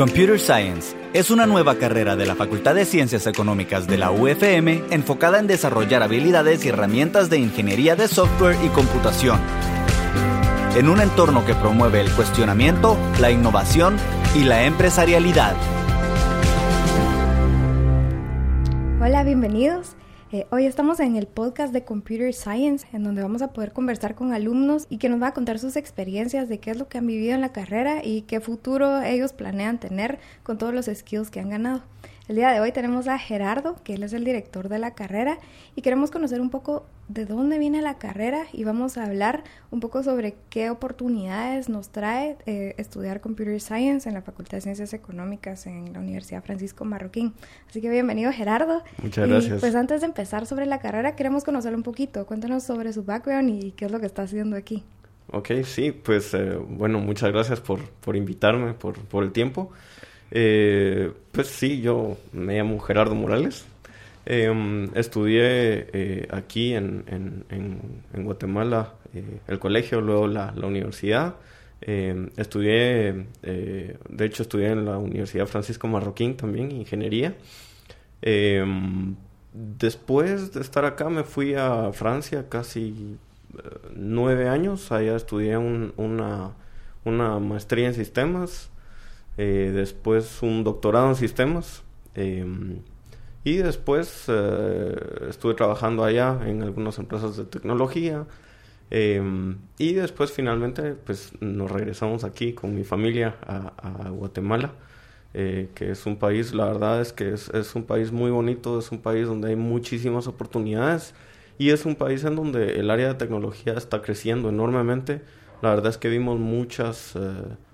Computer Science es una nueva carrera de la Facultad de Ciencias Económicas de la UFM enfocada en desarrollar habilidades y herramientas de ingeniería de software y computación. En un entorno que promueve el cuestionamiento, la innovación y la empresarialidad. Hola, bienvenidos. Eh, hoy estamos en el podcast de Computer Science, en donde vamos a poder conversar con alumnos y que nos va a contar sus experiencias de qué es lo que han vivido en la carrera y qué futuro ellos planean tener con todos los skills que han ganado. El día de hoy tenemos a Gerardo, que él es el director de la carrera, y queremos conocer un poco de dónde viene la carrera y vamos a hablar un poco sobre qué oportunidades nos trae eh, estudiar Computer Science en la Facultad de Ciencias Económicas en la Universidad Francisco Marroquín. Así que bienvenido Gerardo. Muchas gracias. pues antes de empezar sobre la carrera, queremos conocerlo un poquito. Cuéntanos sobre su background y qué es lo que está haciendo aquí. Ok, sí, pues eh, bueno, muchas gracias por, por invitarme, por, por el tiempo. Eh, pues sí, yo me llamo Gerardo Morales. Em, estudié eh, aquí en, en, Guatemala eh, el colegio, luego la, la universidad. Em, estudié, de hecho estudié en la Universidad Francisco Marroquín también, ingeniería. Em, después de estar acá me fui a Francia casi nueve años. Allá estudié una, una maestría en sistemas. Eh, después un doctorado en sistemas em, y después eh, estuve trabajando allá en algunas empresas de tecnología em, y después finalmente pues nos regresamos aquí con mi familia a, Guatemala eh, que es un país la verdad es que es, es un país muy bonito es un país donde hay muchísimas oportunidades y es un país en donde el área de tecnología está creciendo enormemente. La verdad es que vimos muchas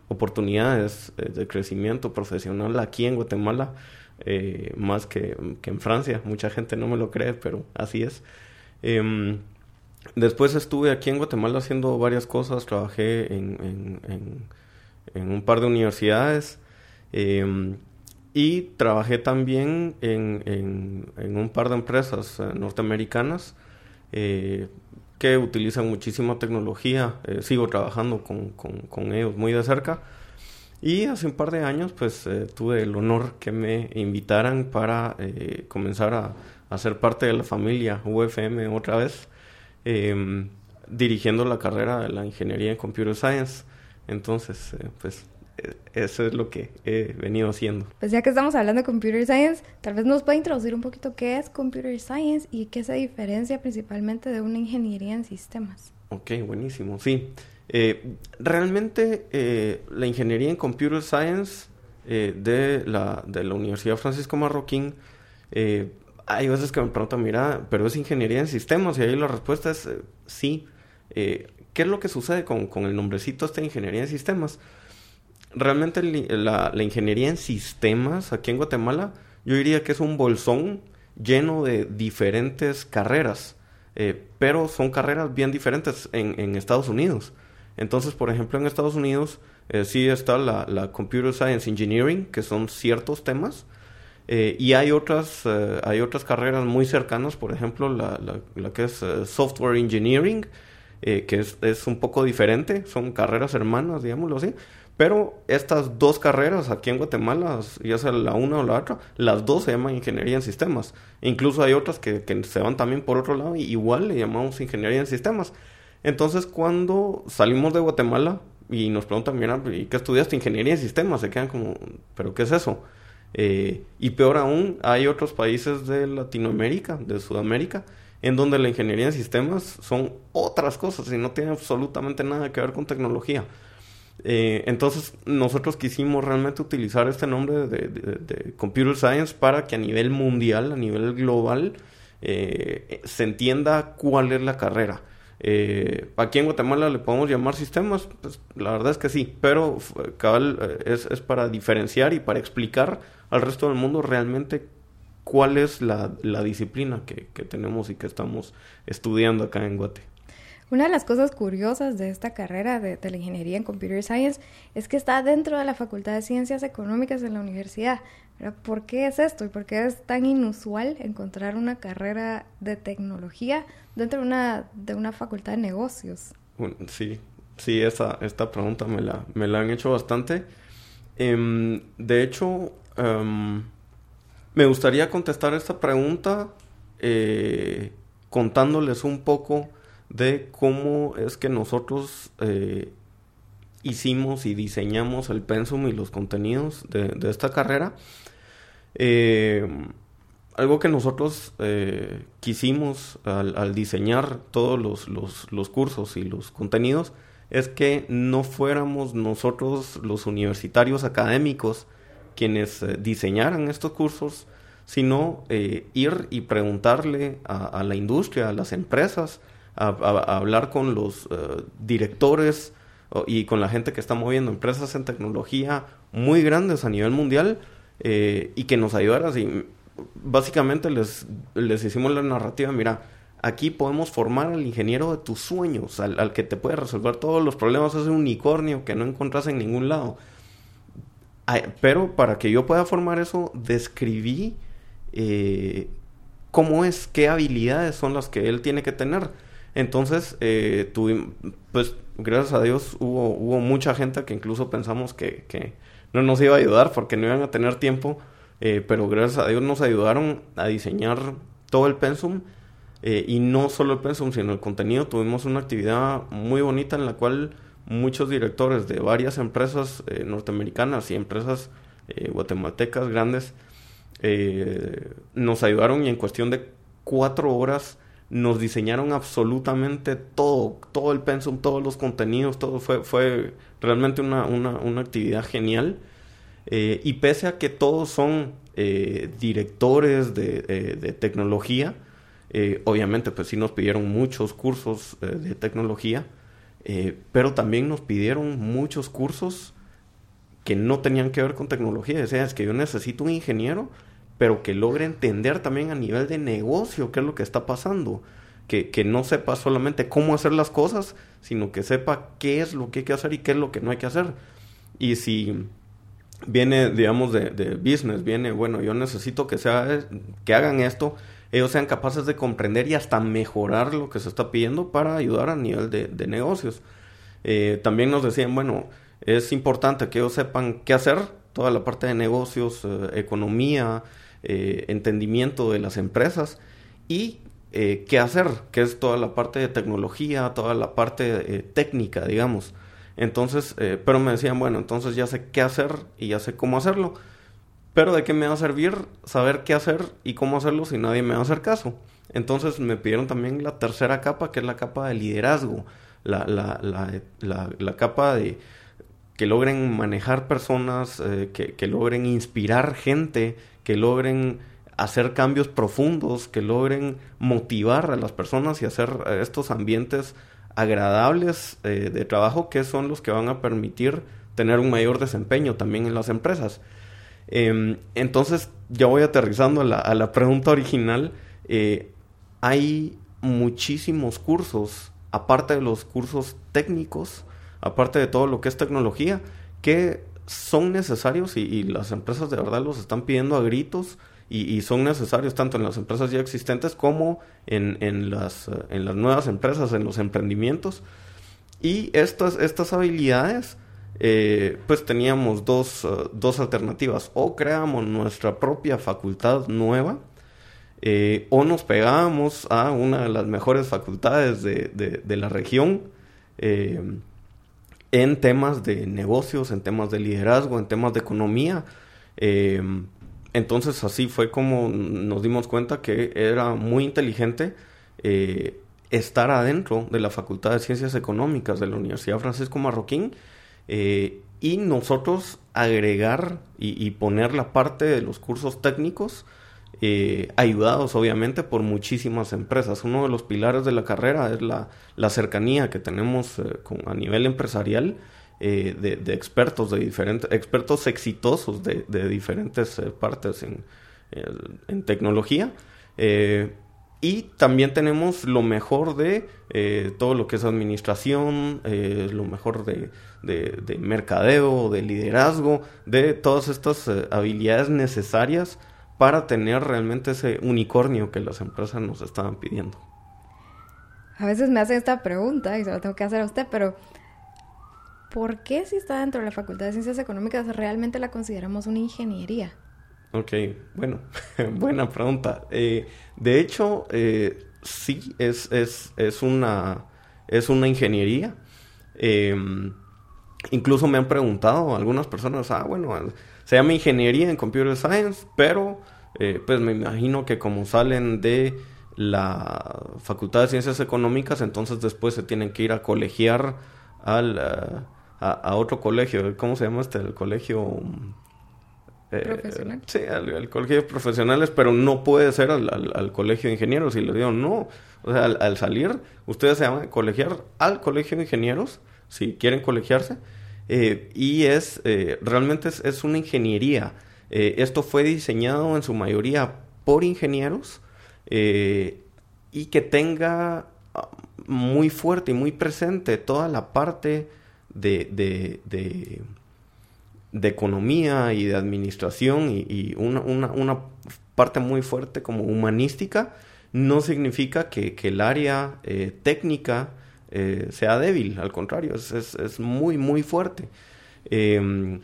oportunidades eh, de crecimiento profesional aquí en Guatemala, eh, más que, en Francia. Mucha gente no me lo cree, pero así es. Em, después estuve aquí en Guatemala haciendo varias cosas, trabajé en, en, un par de universidades em, y trabajé también en, un par de empresas eh, norteamericanas que utilizan muchísima tecnología. Eh, sigo trabajando con, con, ellos muy de cerca. Y hace un par de años, pues eh, tuve el honor que me invitaran para eh, comenzar a, a, ser parte de la familia UFM otra vez, em, dirigiendo la carrera de la ingeniería en Computer Science. Entonces, pues eso es lo que he venido haciendo. Pues ya que estamos hablando de Computer Science, tal vez nos pueda introducir un poquito qué es Computer Science y qué se diferencia principalmente de una ingeniería en sistemas. Ok, buenísimo, sí. Eh, realmente eh, la ingeniería en Computer Science eh, de, la, de la Universidad Francisco Marroquín, hay veces que me preguntan, mira, pero es ingeniería en sistemas y ahí la respuesta es sí. ¿Qué es lo que sucede con, con el nombrecito esta ingeniería en sistemas? Realmente la, ingeniería en sistemas aquí en Guatemala, yo diría que es un bolsón lleno de diferentes carreras, eh, pero son carreras bien diferentes en, Estados Unidos. Entonces, por ejemplo, en Estados Unidos eh, sí está la, Computer Science Engineering, que son ciertos temas, eh, y hay otras, hay otras carreras muy cercanas, por ejemplo, la, la que es Software Engineering, que es, es, un poco diferente, son carreras hermanas, digámoslo así, pero estas dos carreras aquí en Guatemala, ya sea la una o la otra, las dos se llaman ingeniería en sistemas. incluso hay otras que, se van también por otro lado y igual le llamamos ingeniería en sistemas. Entonces cuando salimos de Guatemala y nos preguntan, mira, ¿y qué estudiaste? Ingeniería en sistemas. Se quedan como, ¿pero qué es eso? Eh, y peor aún, hay otros países de Latinoamérica, de Sudamérica, en donde la ingeniería en sistemas son otras cosas y no tiene absolutamente nada que ver con tecnología. Eh, entonces nosotros quisimos realmente utilizar este nombre de, Computer Science para que a nivel mundial, a nivel global, eh, se entienda cuál es la carrera. Eh, aquí en Guatemala le podemos llamar sistemas, pues la verdad es que sí, pero cabal es, es, para diferenciar y para explicar al resto del mundo realmente cuál es la, la disciplina que, que tenemos y que estamos estudiando acá en Guate. Una de las cosas curiosas de esta carrera de, la ingeniería en Computer Science es que está dentro de la Facultad de Ciencias Económicas de la universidad. ¿Por qué es esto y por qué es tan inusual encontrar una carrera de tecnología dentro de una, de una facultad de negocios? sí, sí, esa, esta pregunta me la, me la han hecho bastante. Em, de hecho, em, me gustaría contestar esta pregunta eh, contándoles un poco de cómo es que nosotros eh, hicimos y diseñamos el pensum y los contenidos de, esta carrera. Eh, algo que nosotros quisimos al, diseñar todos los, cursos y los contenidos es que no fuéramos nosotros los universitarios académicos quienes eh, diseñaran estos cursos, sino eh, ir y preguntarle a, la industria, a las empresas, a, hablar con los eh, directores y con la gente que está moviendo empresas en tecnología muy grandes a nivel mundial y que nos ayudara. Y básicamente les, les hicimos la narrativa, mira, aquí podemos formar al ingeniero de tus sueños, al, al, que te puede resolver todos los problemas, ese unicornio que no encontrás en ningún lado pero para que yo pueda formar eso, describí eh, cómo es, qué habilidades son las que él tiene que tener. Entonces, eh, pues gracias a Dios hubo, hubo mucha gente que incluso pensamos que, que, no nos iba a ayudar porque no iban a tener tiempo, eh, pero gracias a Dios nos ayudaron a diseñar todo el pensum. Eh, y no solo el pensum, sino el contenido. Tuvimos una actividad muy bonita en la cual muchos directores de varias empresas eh, norteamericanas y empresas guatemaltecas grandes nos ayudaron y en cuestión de cuatro horas nos diseñaron absolutamente todo, todo el pensum, todos los contenidos, todo fue, fue realmente una, una, actividad genial. y pese a que todos son directores de, de tecnología, obviamente pues sí nos pidieron muchos cursos de tecnología, eh, pero también nos pidieron muchos cursos que no tenían que ver con tecnología. Decían, es que yo necesito un ingeniero, pero que logre entender también a nivel de negocio qué es lo que está pasando. Que, que no sepa solamente cómo hacer las cosas, sino que sepa qué es lo que hay que hacer y qué es lo que no hay que hacer. Y si viene, digamos, de, de business, viene, bueno, yo necesito que, sea, que hagan esto, ellos sean capaces de comprender y hasta mejorar lo que se está pidiendo para ayudar a nivel de, negocios. Eh, también nos decían, bueno, es importante que ellos sepan qué hacer, toda la parte de negocios, eh, economía, eh, entendimiento de las empresas y qué hacer, que es toda la parte de tecnología, toda la parte técnica, digamos. Entonces, pero me decían, bueno, entonces ya sé qué hacer y ya sé cómo hacerlo pero ¿de qué me va a servir saber qué hacer y cómo hacerlo si nadie me va a hacer caso? Entonces me pidieron también la tercera capa, que es la capa de liderazgo, la, la, la, la, capa de que logren manejar personas, eh, que, logren inspirar gente, que logren hacer cambios profundos, que logren motivar a las personas y hacer eh, estos ambientes agradables eh, de trabajo que son los que van a permitir tener un mayor desempeño también en las empresas. Em, entonces, ya voy aterrizando a la, pregunta original. Eh, hay muchísimos cursos, aparte de los cursos técnicos, aparte de todo lo que es tecnología, que son necesarios y, las empresas de verdad los están pidiendo a gritos y, son necesarios tanto en las empresas ya existentes como en, las, en las nuevas empresas, en los emprendimientos. Y estas, estas habilidades eh, pues teníamos dos, uh, dos, alternativas. O creamos nuestra propia facultad nueva, eh, o nos pegábamos a una de las mejores facultades de, de, la región eh, en temas de negocios, en temas de liderazgo, en temas de economía. entonces así fue como nos dimos cuenta que era muy inteligente estar adentro de la Facultad de Ciencias Económicas de la Universidad Francisco Marroquín eh, y nosotros agregar y, poner la parte de los cursos técnicos, eh, ayudados obviamente por muchísimas empresas. Uno de los pilares de la carrera es la, la cercanía que tenemos eh, a nivel empresarial de, de, expertos, de diferentes, expertos exitosos de, de diferentes partes en, en tecnología. Y también tenemos lo mejor de eh, todo lo que es administración, eh, lo mejor de, de, mercadeo, de liderazgo, de todas estas eh, habilidades necesarias para tener realmente ese unicornio que las empresas nos estaban pidiendo. A veces me hacen esta pregunta y se la tengo que hacer a usted, pero ¿por qué si está dentro de la Facultad de Ciencias Económicas realmente la consideramos una ingeniería? Ok, bueno, buena pregunta. Eh, de hecho, eh, sí, es, es, es, una, es una ingeniería. Em, incluso me han preguntado algunas personas, ah, bueno, se llama ingeniería en computer science, pero eh, pues me imagino que como salen de la Facultad de Ciencias Económicas, entonces después se tienen que ir a colegiar al, eh, a, otro colegio. ¿Cómo se llama este? El colegio... Eh, ¿Profesional? Sí, al, colegio de profesionales, pero no puede ser al, colegio de ingenieros. Y le digo, no. O sea, al, salir, ustedes se van a colegiar al colegio de ingenieros, si quieren colegiarse. Eh, y es, realmente es, una ingeniería. esto fue diseñado en su mayoría por ingenieros y que tenga muy fuerte y muy presente toda la parte de, de, de, economía y de administración y, una, una, una, parte muy fuerte como humanística, no significa que, el área eh, técnica eh, sea débil, al contrario, es, es, muy, muy fuerte. Em,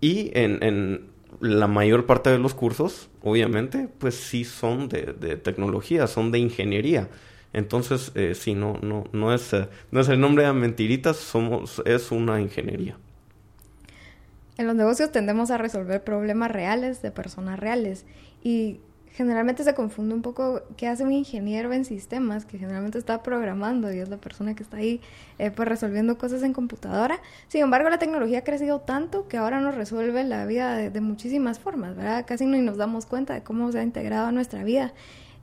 y en, en, la mayor parte de los cursos, obviamente, pues sí son de, de tecnología, son de ingeniería. Entonces, eh, sí, no, no, no, es, eh, no es el nombre de mentiritas, somos, es una ingeniería. En los negocios tendemos a resolver problemas reales de personas reales y generalmente se confunde un poco qué hace un ingeniero en sistemas, que generalmente está programando y es la persona que está ahí eh, pues resolviendo cosas en computadora. Sin embargo, la tecnología ha crecido tanto que ahora nos resuelve la vida de, muchísimas formas, ¿verdad? Casi no nos damos cuenta de cómo se ha integrado a nuestra vida.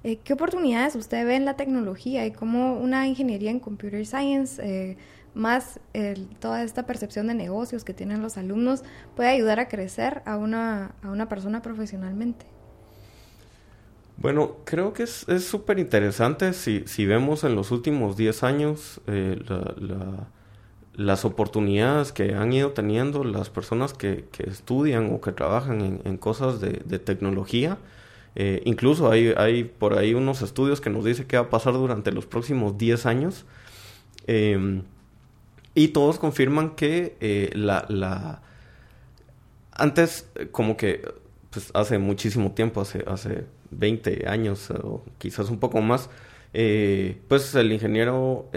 Eh, ¿Qué oportunidades usted ve en la tecnología y cómo una ingeniería en computer science, eh, más toda esta percepción de negocios que tienen los alumnos, puede ayudar a crecer a una, a una persona profesionalmente? Bueno, creo que es súper interesante si, si, vemos en los últimos 10 años eh, las oportunidades que han ido teniendo las personas que, que estudian o que trabajan en, en cosas de, de tecnología. Eh, incluso hay, hay por ahí unos estudios que nos dice qué va a pasar durante los próximos 10 años. Em, y todos confirman que eh, la, la, Antes, como que, pues hace muchísimo tiempo, hace, hace 20 años o quizás un poco más, eh, pues el ingeniero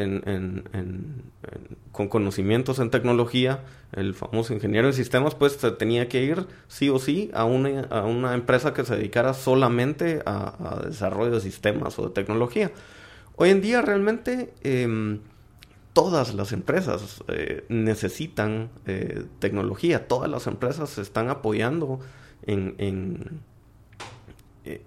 con conocimientos en tecnología, el famoso ingeniero en sistemas, pues tenía que ir sí o sí a una, a una empresa que se dedicara solamente a, desarrollo de sistemas o de tecnología. Hoy en día realmente em, todas las empresas eh, necesitan eh, tecnología, todas las empresas se están apoyando en,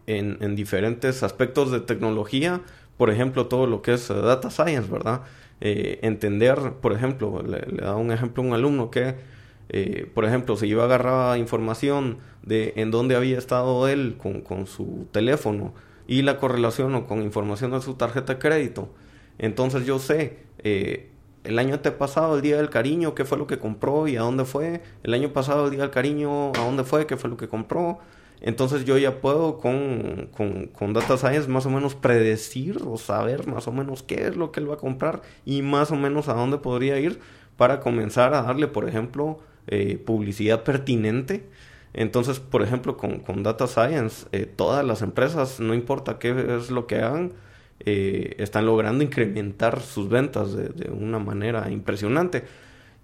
en, en diferentes aspectos de tecnología por ejemplo, todo lo que es eh, data science, ¿verdad? Eh, entender, por ejemplo, le, da un ejemplo a un alumno que, eh, por ejemplo, si yo agarraba información de en dónde había estado él con, con su teléfono y la correlaciono con información de su tarjeta de crédito, entonces yo sé el año pasado, el Día del Cariño, qué fue lo que compró y a dónde fue. El año pasado, el Día del Cariño, a dónde fue, qué fue lo que compró. Entonces yo ya puedo con, con, Data Science más o menos predecir o saber más o menos qué es lo que él va a comprar y más o menos a dónde podría ir para comenzar a darle, por ejemplo, eh, publicidad pertinente. Entonces, por ejemplo, con, con Data Science, eh, todas las empresas, no importa qué es lo que hagan, eh, están logrando incrementar sus ventas de, de una manera impresionante.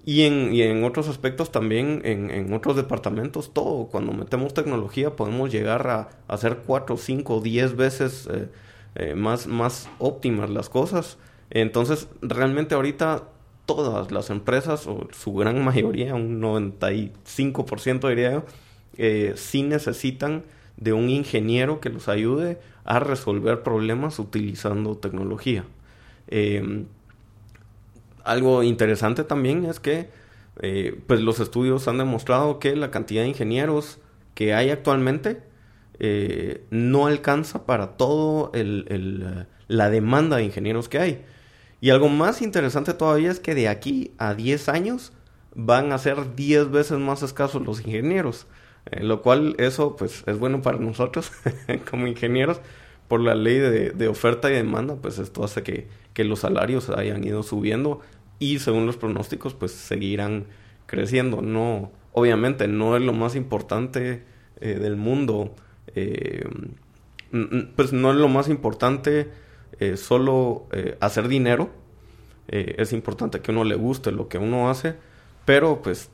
Y en, otros aspectos también, en, otros departamentos, todo. Cuando metemos tecnología podemos llegar a, hacer cuatro, cinco, diez veces eh, eh, más, más óptimas las cosas. Entonces, realmente ahorita todas las empresas, o su gran mayoría, un 95% diría yo, eh, sí necesitan de un ingeniero que los ayude a resolver problemas utilizando tecnología. Eh, algo interesante también es que eh, pues los estudios han demostrado que la cantidad de ingenieros que hay actualmente eh, no alcanza para todo el, la demanda de ingenieros que hay. Y algo más interesante todavía es que de aquí a 10 años van a ser 10 veces más escasos los ingenieros. Eh, lo cual eso pues es bueno para nosotros como ingenieros por la ley de, de, oferta y demanda, pues esto hace que, que los salarios hayan ido subiendo y según los pronósticos, pues seguirán creciendo. No, obviamente no es lo más importante eh, del mundo, eh, pues no es lo más importante eh, solo hacer dinero. es importante que uno le guste lo que uno hace, pero pues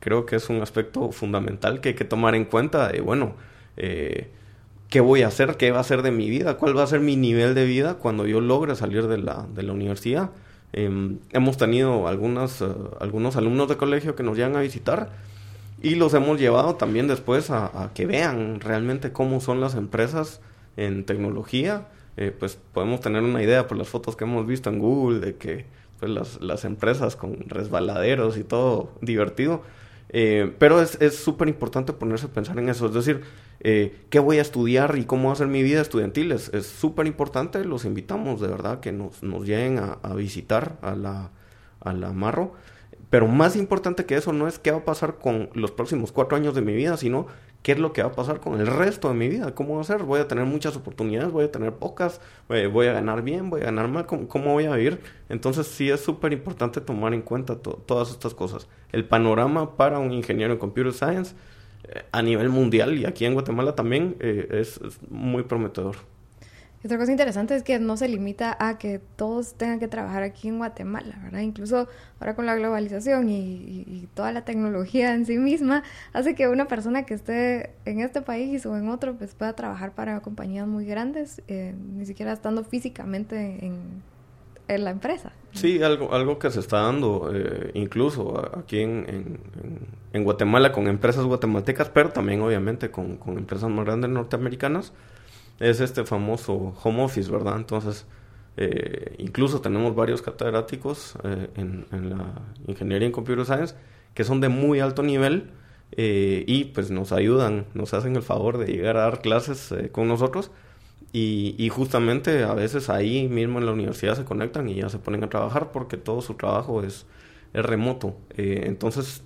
creo que es un aspecto fundamental que hay que tomar en cuenta bueno, ¿qué voy a hacer? ¿Qué va a ser de mi vida? ¿Cuál va a ser mi nivel de vida cuando yo logre salir de la, de la universidad? Em, hemos tenido algunas, eh, algunos alumnos de colegio que nos llegan a visitar y los hemos llevado también después a, que vean realmente cómo son las empresas en tecnología. Eh, pues podemos tener una idea por las fotos que hemos visto en Google de que pues, las, las empresas con resbaladeros y todo divertido. Eh, pero es súper importante ponerse a pensar en eso. Es decir, eh, qué voy a estudiar y cómo va a ser mi vida estudiantil. Es súper importante, los invitamos de verdad que nos, nos lleguen a, visitar a la, a la Marro. Pero más importante que eso no es qué va a pasar con los próximos cuatro años de mi vida, sino qué es lo que va a pasar con el resto de mi vida, cómo va a ser, voy a tener muchas oportunidades, voy a tener pocas, eh, voy a ganar bien, voy a ganar mal, cómo, voy a vivir. Entonces sí es súper importante tomar en cuenta todas estas cosas. El panorama para un ingeniero en computer science a nivel mundial y aquí en Guatemala también eh, es, muy prometedor. Otra cosa interesante es que no se limita a que todos tengan que trabajar aquí en Guatemala, ¿verdad? Incluso ahora con la globalización y, toda la tecnología en sí misma hace que una persona que esté en este país o en otro pues pueda trabajar para compañías muy grandes, eh, ni siquiera estando físicamente en, la empresa. Sí, algo, algo que se está dando eh, incluso aquí en, Guatemala con empresas guatemaltecas, pero también obviamente con, empresas más grandes norteamericanas, es este famoso home office, ¿verdad? Entonces, eh, incluso tenemos varios catedráticos eh, en, la ingeniería en computer science que son de muy alto nivel y pues nos ayudan, nos hacen el favor de llegar a dar clases con nosotros y, justamente a veces ahí mismo en la universidad se conectan y ya se ponen a trabajar porque todo su trabajo es, remoto. Eh, entonces,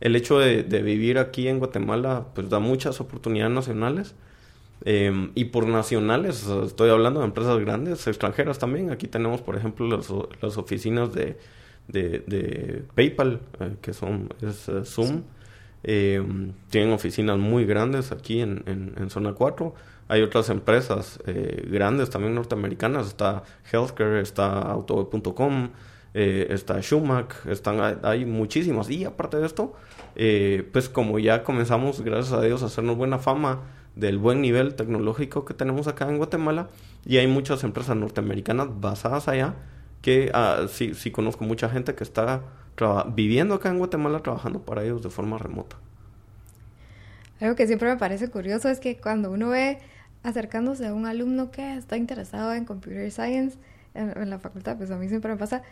el hecho de, vivir aquí en Guatemala pues da muchas oportunidades nacionales. Em, y por nacionales, estoy hablando de empresas grandes, extranjeras también. Aquí tenemos, por ejemplo, las, las oficinas de, de, PayPal, eh, que son es, eh, Zoom. Em, tienen oficinas muy grandes aquí en, en, en Zona 4 hay otras empresas eh, grandes también norteamericanas. Está Healthcare, está Autoweb.com, eh, está Schumack, están, hay muchísimas. Y aparte de esto, pues como ya comenzamos, gracias a Dios, a hacernos buena fama del buen nivel tecnológico que tenemos acá en Guatemala, y hay muchas empresas norteamericanas basadas allá, que ah, sí, sí conozco mucha gente que está viviendo acá en Guatemala trabajando para ellos de forma remota. Algo que siempre me parece curioso es que cuando uno ve acercándose a un alumno que está interesado en computer science en, la facultad, pues a mí siempre me pasa,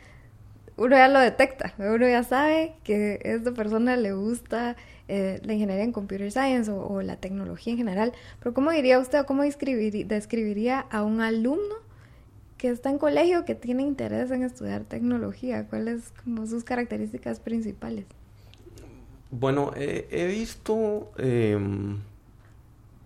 uno ya lo detecta, uno ya sabe que a esta persona le gusta eh, la ingeniería en computer science o, la tecnología en general, pero ¿cómo diría usted o cómo describiría a un alumno que está en colegio que tiene interés en estudiar tecnología? ¿Cuáles como sus características principales? Bueno, he visto... Em,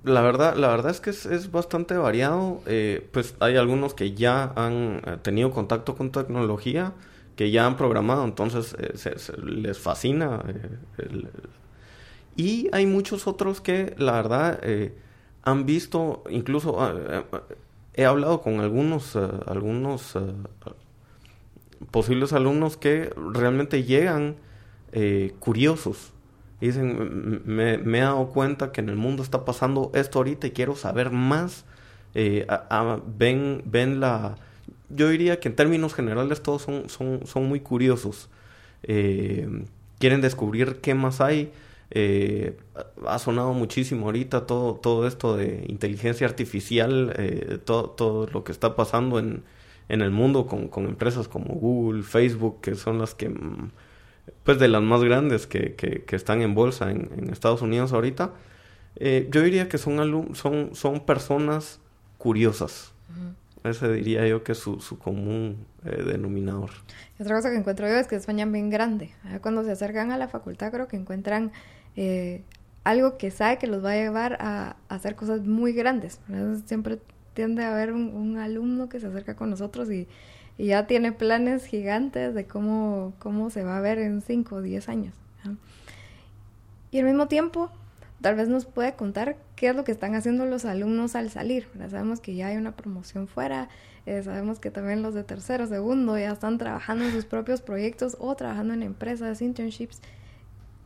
la verdad, la verdad es que es, bastante variado. Eh, pues hay algunos que ya han eh, tenido contacto con tecnología, que ya han programado, entonces eh, les fascina. Y hay muchos otros que, la verdad, han visto, incluso ah, he hablado con algunos, algunos posibles alumnos que realmente llegan curiosos dicen, me, he dado cuenta que en el mundo está pasando esto ahorita y quiero saber más. Eh, ven, ven la... Yo diría que en términos generales todos son, son, son muy curiosos. Eh, quieren descubrir qué más hay. Eh, ha sonado muchísimo ahorita todo, todo esto de inteligencia artificial, todo, todo lo que está pasando en, en el mundo con, con empresas como Google, Facebook, que son las que mm, pues de las más grandes que, que, están en bolsa en, Estados Unidos ahorita, eh, yo diría que son, son, son personas curiosas. Ese diría yo que es su, su común eh, denominador. otra cosa que encuentro yo es que España es bien grande. Cuando se acercan a la facultad creo que encuentran eh, algo que sabe que los va a llevar a, hacer cosas muy grandes. Siempre tiende a haber un, alumno que se acerca con nosotros y y ya tiene planes gigantes de cómo, cómo se va a ver en 5 o 10 años. Y al mismo tiempo, tal vez nos puede contar qué es lo que están haciendo los alumnos al salir. Sabemos que ya hay una promoción fuera, eh, sabemos que también los de tercero, segundo ya están trabajando en sus propios proyectos o trabajando en empresas, internships.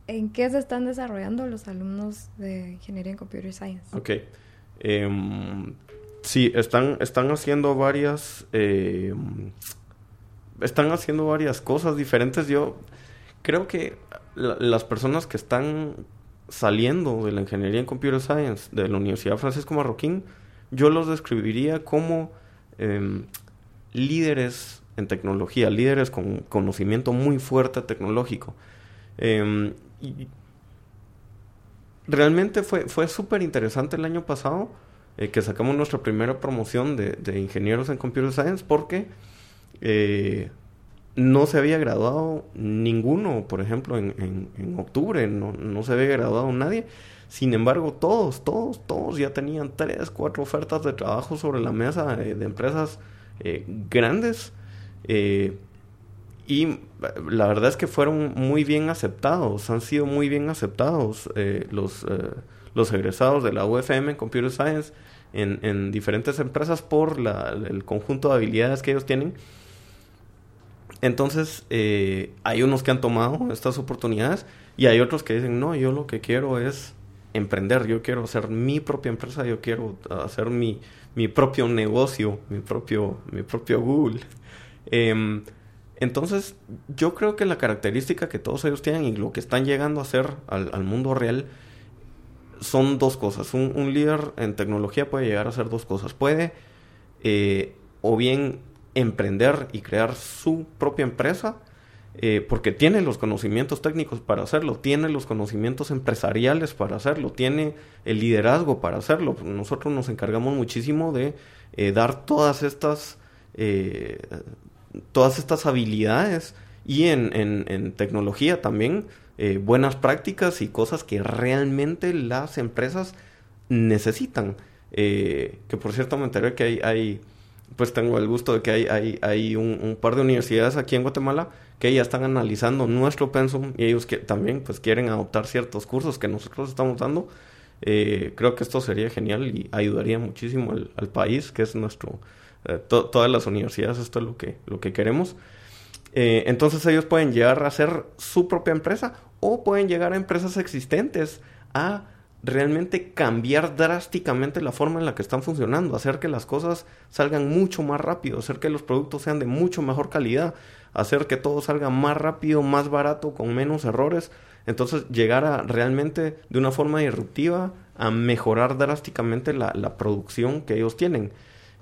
¿En qué se están desarrollando los alumnos de Ingeniería en Computer Science? Ok. Em, sí, están, están haciendo varias... Em, están haciendo varias cosas diferentes. Yo creo que las personas que están saliendo de la ingeniería en computer science de la Universidad Francisco Marroquín, yo los describiría como em, líderes en tecnología, líderes con conocimiento muy fuerte tecnológico. Y realmente fue, fue súper interesante el año pasado eh, que sacamos nuestra primera promoción de, de, ingenieros en computer science porque eh, no se había graduado ninguno, por ejemplo, en, en, octubre, no, no, se había graduado nadie. Sin embargo, todos, todos, todos ya tenían tres, cuatro ofertas de trabajo sobre la mesa eh, de empresas eh, grandes. Eh, y la verdad es que fueron muy bien aceptados, han sido muy bien aceptados los, los egresados de la UFM en Computer Science en, en diferentes empresas por la, el conjunto de habilidades que ellos tienen entonces, eh, hay unos que han tomado estas oportunidades y hay otros que dicen, no, yo lo que quiero es emprender, yo quiero hacer mi propia empresa, yo quiero hacer mi, mi propio negocio, mi propio, mi propio Google. Entonces, yo creo que la característica que todos ellos tienen y lo que están llegando a hacer al, mundo real son dos cosas. Un, un, líder en tecnología puede llegar a hacer dos cosas. Puede eh, o bien emprender y crear su propia empresa, eh, porque tiene los conocimientos técnicos para hacerlo, tiene los conocimientos empresariales para hacerlo, tiene el liderazgo para hacerlo. Nosotros nos encargamos muchísimo de eh, dar todas estas, eh, todas estas habilidades y en, en, tecnología también buenas prácticas y cosas que realmente las empresas necesitan. que por cierto me enteré que hay, hay pues tengo el gusto de que hay, hay, hay un, par de universidades aquí en Guatemala que ya están analizando nuestro pensum y ellos que también pues quieren adoptar ciertos cursos que nosotros estamos dando. Eh, creo que esto sería genial y ayudaría muchísimo al, país, que es nuestro, eh, todas las universidades, esto es lo que, lo que queremos. Eh, entonces ellos pueden llegar a hacer su propia empresa o pueden llegar a empresas existentes a realmente cambiar drásticamente la forma en la que están funcionando, hacer que las cosas salgan mucho más rápido, hacer que los productos sean de mucho mejor calidad, hacer que todo salga más rápido, más barato, con menos errores. Entonces llegar a realmente de una forma disruptiva a mejorar drásticamente la, producción que ellos tienen.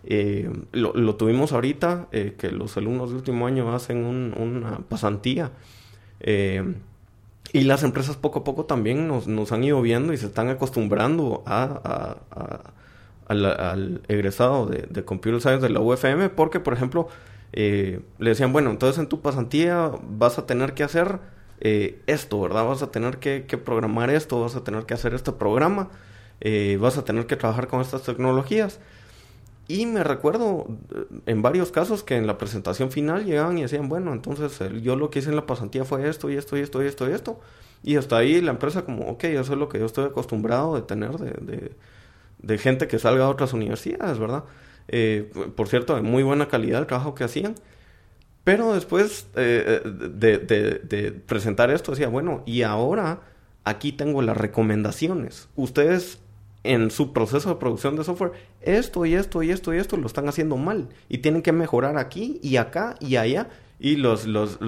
Eh, lo, tuvimos ahorita, eh, que los alumnos de último año hacen una pasantía. Eh, y las empresas poco a poco también nos, han ido viendo y se están acostumbrando a, al, egresado de, de, Computer Science de la UFM porque, por ejemplo, eh, le decían, bueno, entonces en tu pasantía vas a tener que hacer esto, ¿verdad? Vas a tener que, que, programar esto, vas a tener que hacer este programa, eh, vas a tener que trabajar con estas tecnologías. Y me recuerdo eh, en varios casos que en la presentación final llegaban y decían, bueno, entonces yo lo que hice en la pasantía fue esto y esto y esto y esto y esto. Y hasta ahí la empresa como, ok, eso es lo que yo estoy acostumbrado de tener de, de, gente que salga a otras universidades, ¿verdad? Eh, por cierto, de muy buena calidad el trabajo que hacían. Pero después eh, de, de presentar esto decía, bueno, y ahora aquí tengo las recomendaciones. Ustedes en su proceso de producción de software, esto y esto y esto y esto lo están haciendo mal y tienen que mejorar aquí y acá y allá. Y los, los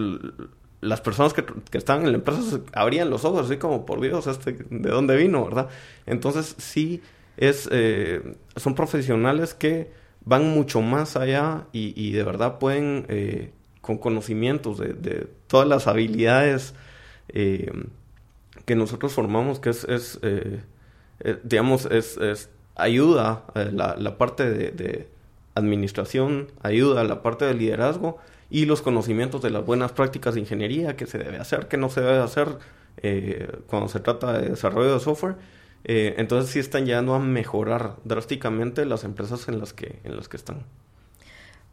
las personas que, que están en la empresa abrían los ojos así como por Dios este de dónde vino verdad entonces sí es eh, son profesionales que van mucho más allá y, de verdad pueden eh, con conocimientos de, de, todas las habilidades eh, que nosotros formamos que es, es eh, digamos, es, es ayuda a la, la parte de, de, administración, ayuda la parte de liderazgo y los conocimientos de las buenas prácticas de ingeniería, que se debe hacer, que no se debe hacer eh, cuando se trata de desarrollo de software. Eh, entonces sí están llegando a mejorar drásticamente las empresas en las que, en las que están.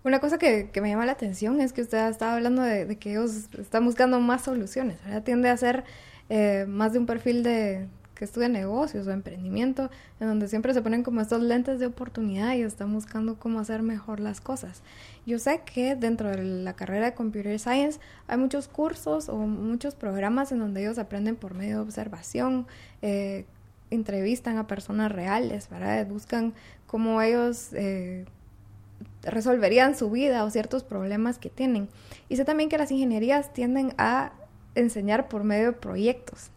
Una cosa que, me llama la atención es que usted estaba hablando de, que ellos están buscando más soluciones, ¿verdad? Tiende a ser eh, más de un perfil de que estudia negocios o emprendimiento, en donde siempre se ponen como estos lentes de oportunidad y están buscando cómo hacer mejor las cosas. Yo sé que dentro de la carrera de Computer Science hay muchos cursos o muchos programas en donde ellos aprenden por medio de observación, eh, entrevistan a personas reales, ¿verdad? Buscan cómo ellos... Eh, resolverían su vida o ciertos problemas que tienen. Y sé también que las ingenierías tienden a enseñar por medio de proyectos.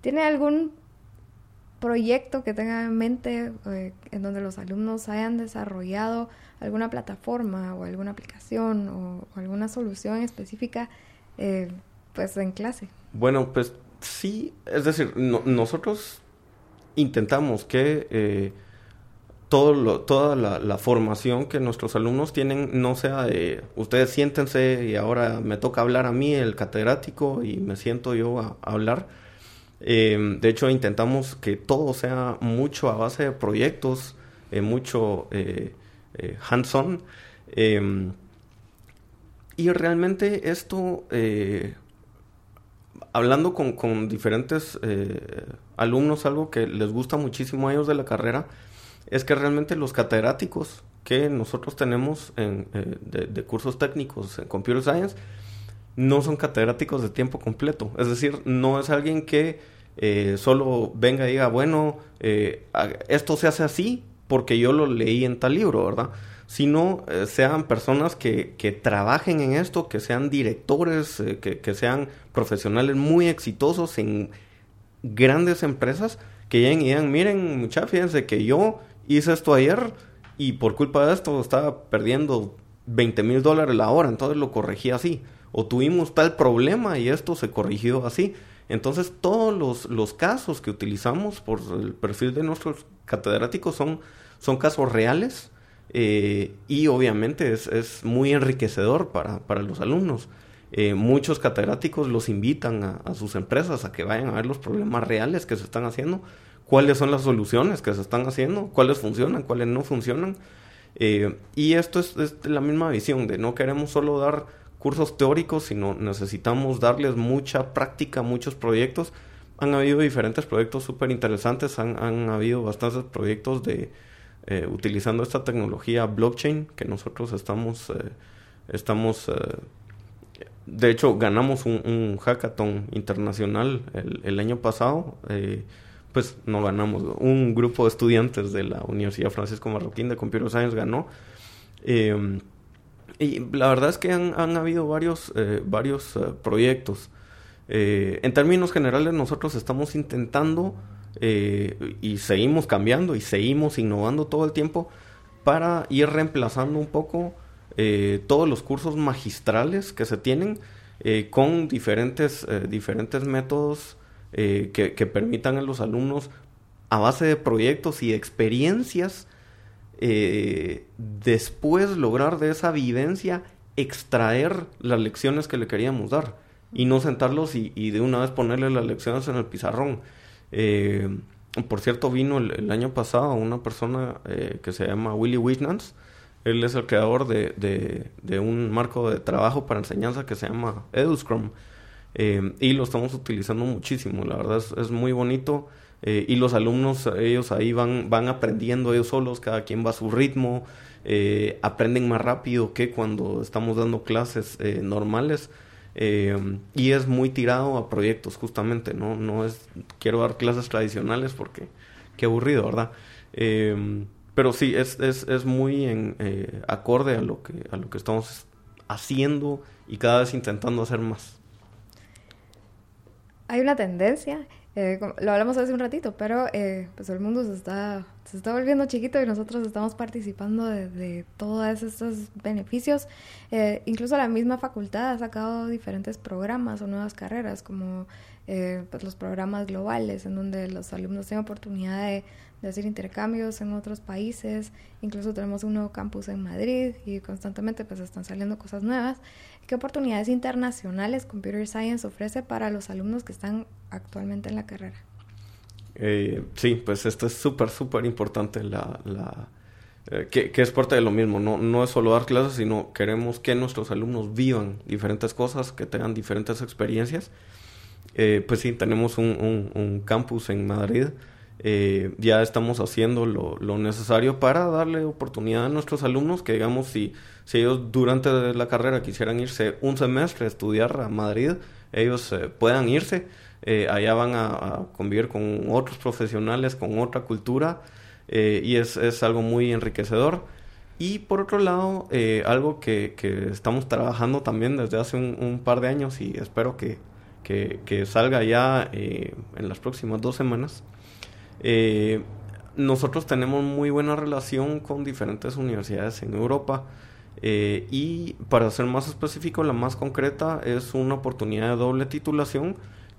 ¿Tiene algún proyecto que tenga en mente eh, en donde los alumnos hayan desarrollado alguna plataforma o alguna aplicación o, alguna solución específica eh, pues en clase? Bueno, pues sí, es decir, nosotros intentamos que eh, todo toda la, formación que nuestros alumnos tienen no sea de ustedes siéntense y ahora me toca hablar a mí, el catedrático, y me siento yo a, hablar. Em, de hecho, intentamos que todo sea mucho a base de proyectos, eh, mucho eh, eh, hands-on. Em, y realmente esto, hablando con, diferentes alumnos, algo que les gusta muchísimo a ellos de la carrera, es que realmente los catedráticos que nosotros tenemos en, de, cursos técnicos en Computer Science no son catedráticos de tiempo completo. Es decir, no es alguien que eh, solo venga y diga, bueno, eh, esto se hace así porque yo lo leí en tal libro, ¿verdad? Sino sean personas que, que, trabajen en esto, que sean directores, que, que sean profesionales muy exitosos en grandes empresas que lleguen y digan, miren, muchachos, fíjense que yo hice esto ayer y por culpa de esto estaba perdiendo 20 mil dólares la hora, entonces lo corregí así. O tuvimos tal problema y esto se corrigió así. Entonces todos los, los casos que utilizamos por el perfil de nuestros catedráticos son, son casos reales eh, y obviamente es, es, muy enriquecedor para, para los alumnos. Eh, muchos catedráticos los invitan a, sus empresas a que vayan a ver los problemas reales que se están haciendo cuáles son las soluciones que se están haciendo, cuáles funcionan, cuáles no funcionan. Eh, y esto es, la misma visión de no queremos solo dar cursos teóricos, sino necesitamos darles mucha práctica, muchos proyectos. Han habido diferentes proyectos súper interesantes, han, han, habido bastantes proyectos de eh, utilizando esta tecnología blockchain que nosotros estamos, eh, estamos de hecho ganamos un, hackathon internacional el, el año pasado pues no ganamos. Un grupo de estudiantes de la Universidad Francisco Marroquín de Computer Science ganó. Em, y la verdad es que han, habido varios, eh, varios eh, proyectos. Eh, en términos generales, nosotros estamos intentando y seguimos cambiando y seguimos innovando todo el tiempo para ir reemplazando un poco todos los cursos magistrales que se tienen con diferentes, diferentes métodos eh, que, permitan a los alumnos, a base de proyectos y experiencias, eh, después lograr de esa vivencia extraer las lecciones que le queríamos dar y no sentarlos y, de una vez ponerle las lecciones en el pizarrón. Eh, por cierto, vino el, año pasado una persona que se llama Willy Wisnans. Él es el creador de, un marco de trabajo para enseñanza que se llama EduScrum. Eh, y lo estamos utilizando muchísimo, la verdad es, muy bonito. Eh, y los alumnos, ellos ahí van, van aprendiendo ellos solos, cada quien va a su ritmo, eh, aprenden más rápido que cuando estamos dando clases normales. y es muy tirado a proyectos, justamente, ¿no? No es, quiero dar clases tradicionales porque qué aburrido, ¿verdad? pero sí, es, es, es muy en, acorde a lo, que, a lo que estamos haciendo y cada vez intentando hacer más hay una tendencia, eh, lo hablamos hace un ratito, pero eh, pues el mundo se está, se está volviendo chiquito y nosotros estamos participando de, todos estos beneficios. Eh, incluso la misma facultad ha sacado diferentes programas o nuevas carreras, como pues los programas globales, en donde los alumnos tienen oportunidad de, de hacer intercambios en otros países. Incluso tenemos un nuevo campus en Madrid y constantemente pues están saliendo cosas nuevas. ¿Qué oportunidades internacionales Computer Science ofrece para los alumnos que están actualmente en la carrera? Eh, sí, pues esto es súper, súper importante. La, eh, que, es parte de lo mismo, no, no es solo dar clases, sino queremos que nuestros alumnos vivan diferentes cosas, que tengan diferentes experiencias. Eh, pues sí, tenemos un, un, campus en Madrid, eh, ya estamos haciendo lo, necesario para darle oportunidad a nuestros alumnos, que digamos, si, si ellos durante la carrera quisieran irse un semestre a estudiar a Madrid, ellos puedan irse, allá van a, convivir con otros profesionales, con otra cultura, eh, y es, es, algo muy enriquecedor. Y por otro lado, eh, algo que, que, estamos trabajando también desde hace un, par de años y espero que, que, salga ya eh, en las próximas dos semanas. Nosotros tenemos muy buena relación con diferentes universidades en Europa. y para ser más específico, la más concreta es una oportunidad de doble titulación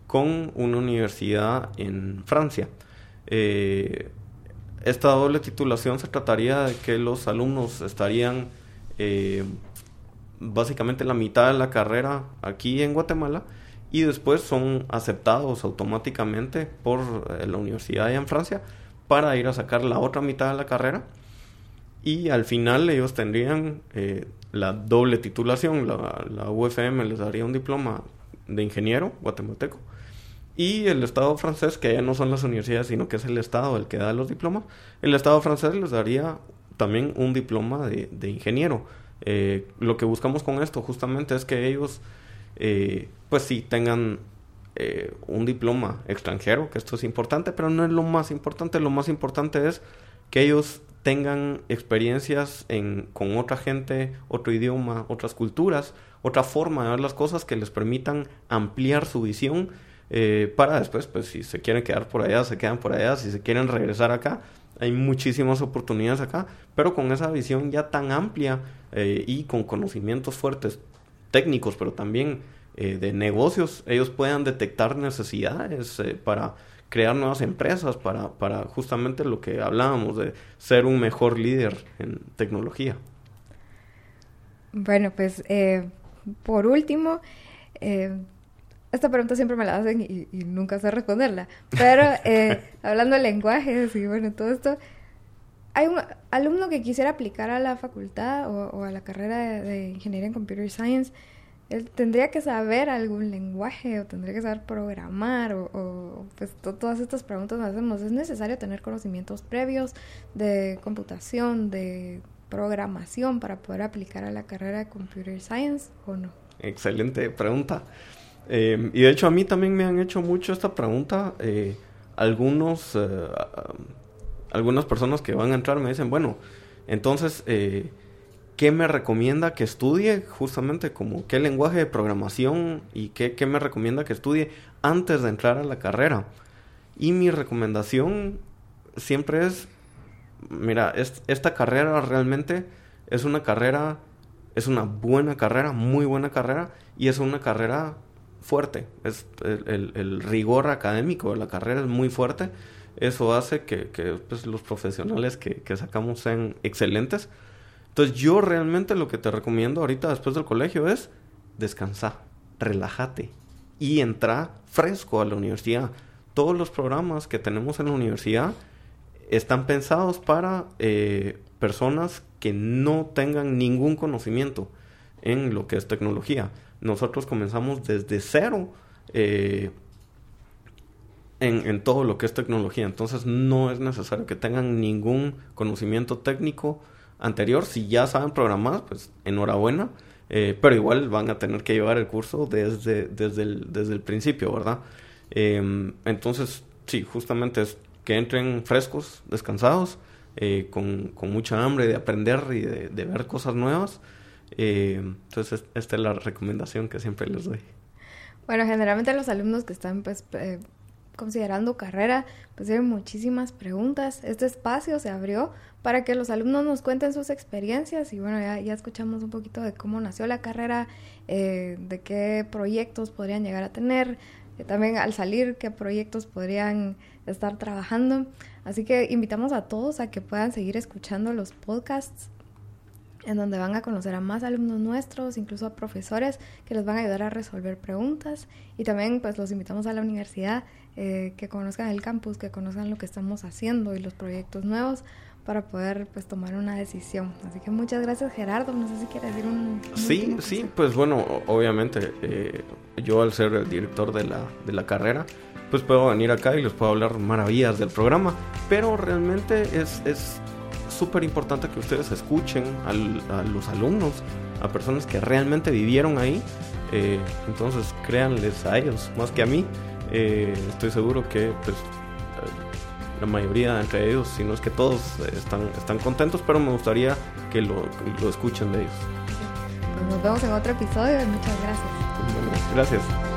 con una universidad en Francia. Eh, esta doble titulación se trataría de que los alumnos estarían eh, básicamente la mitad de la carrera aquí en Guatemala y después son aceptados automáticamente por eh, la universidad allá en Francia para ir a sacar la otra mitad de la carrera y al final ellos tendrían eh, la doble titulación, la, la UFM les daría un diploma de ingeniero guatemalteco y el Estado francés, que ya no son las universidades, sino que es el Estado el que da los diplomas, el Estado francés les daría también un diploma de, ingeniero. Eh, lo que buscamos con esto justamente es que ellos, eh, pues sí, tengan eh, un diploma extranjero, que esto es importante, pero no es lo más importante. Lo más importante es que ellos tengan experiencias en, con otra gente, otro idioma, otras culturas, otra forma de ver las cosas que les permitan ampliar su visión eh, para después, pues si se quieren quedar por allá, se quedan por allá, si se quieren regresar acá, hay muchísimas oportunidades acá, pero con esa visión ya tan amplia eh, y con conocimientos fuertes técnicos, pero también eh, de negocios, ellos puedan detectar necesidades para crear nuevas empresas, para, para justamente lo que hablábamos de ser un mejor líder en tecnología. Bueno, pues por último, esta pregunta siempre me la hacen y, nunca sé responderla. Pero eh, hablando de lenguajes y bueno, todo esto, hay un alumno que quisiera aplicar a la facultad o, a la carrera de, Ingeniería en Computer Science, él tendría que saber algún lenguaje o tendría que saber programar o, pues todas estas preguntas nos hacemos. ¿Es necesario tener conocimientos previos de computación, de programación para poder aplicar a la carrera de Computer Science o no? Excelente pregunta. Em, y de hecho a mí también me han hecho mucho esta pregunta. Eh, algunos, eh, algunas personas que van a entrar me dicen, bueno, entonces, eh, ¿qué me recomienda que estudie? Justamente como qué lenguaje de programación y qué, qué me recomienda que estudie antes de entrar a la carrera. Y mi recomendación siempre es, mira, esta carrera realmente es una carrera, es una buena carrera, muy buena carrera, y es una carrera fuerte. Es el, rigor académico de la carrera es muy fuerte. Eso hace que, pues, los profesionales que, sacamos sean excelentes. Entonces yo realmente lo que te recomiendo ahorita después del colegio es descansar, relájate y entra fresco a la universidad. Todos los programas que tenemos en la universidad están pensados para eh, personas que no tengan ningún conocimiento en lo que es tecnología nosotros comenzamos desde cero eh, en, todo lo que es tecnología. Entonces no es necesario que tengan ningún conocimiento técnico anterior. Si ya saben programar, pues enhorabuena. Eh, pero igual van a tener que llevar el curso desde, desde, el, desde el principio, ¿verdad? Em, entonces, sí, justamente es que entren frescos, descansados, eh, con, con, mucha hambre de aprender y de ver cosas nuevas. Eh, entonces, esta es la recomendación que siempre les doy. Bueno, generalmente los alumnos que están pues eh, considerando carrera, pues tienen muchísimas preguntas. Este espacio se abrió para que los alumnos nos cuenten sus experiencias y bueno, ya, ya escuchamos un poquito de cómo nació la carrera, eh, de qué proyectos podrían llegar a tener, también al salir qué proyectos podrían estar trabajando. Así que invitamos a todos a que puedan seguir escuchando los podcasts en donde van a conocer a más alumnos nuestros, incluso a profesores que les van a ayudar a resolver preguntas. Y también pues los invitamos a la universidad eh, que conozcan el campus, que conozcan lo que estamos haciendo y los proyectos nuevos para poder pues tomar una decisión. Así que muchas gracias Gerardo, no sé si quieres decir un... sí, sí, pues bueno, obviamente eh, yo al ser el director de la, de la carrera, pues puedo venir acá y les puedo hablar maravillas del programa, pero realmente es súper importante que ustedes escuchen a los alumnos, a personas que realmente vivieron ahí, eh, entonces créanles a ellos más que a mí. Eh, estoy seguro que pues, la mayoría entre ellos, si no es que todos, están, están contentos, pero me gustaría que lo, lo escuchen de ellos. Pues nos vemos en otro episodio y muchas gracias. gracias.